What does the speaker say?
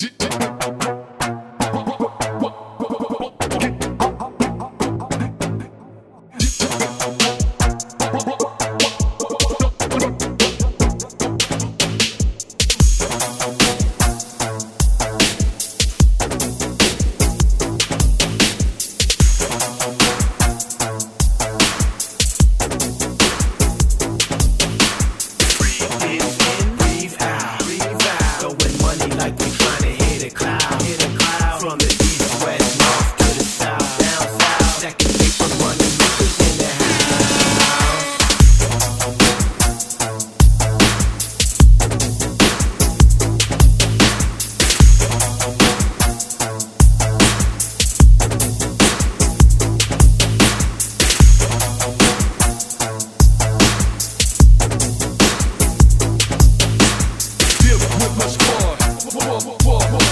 Tu. from the east, west, north to the south, down south. That can keep one to in the Whoa, whoa, whoa.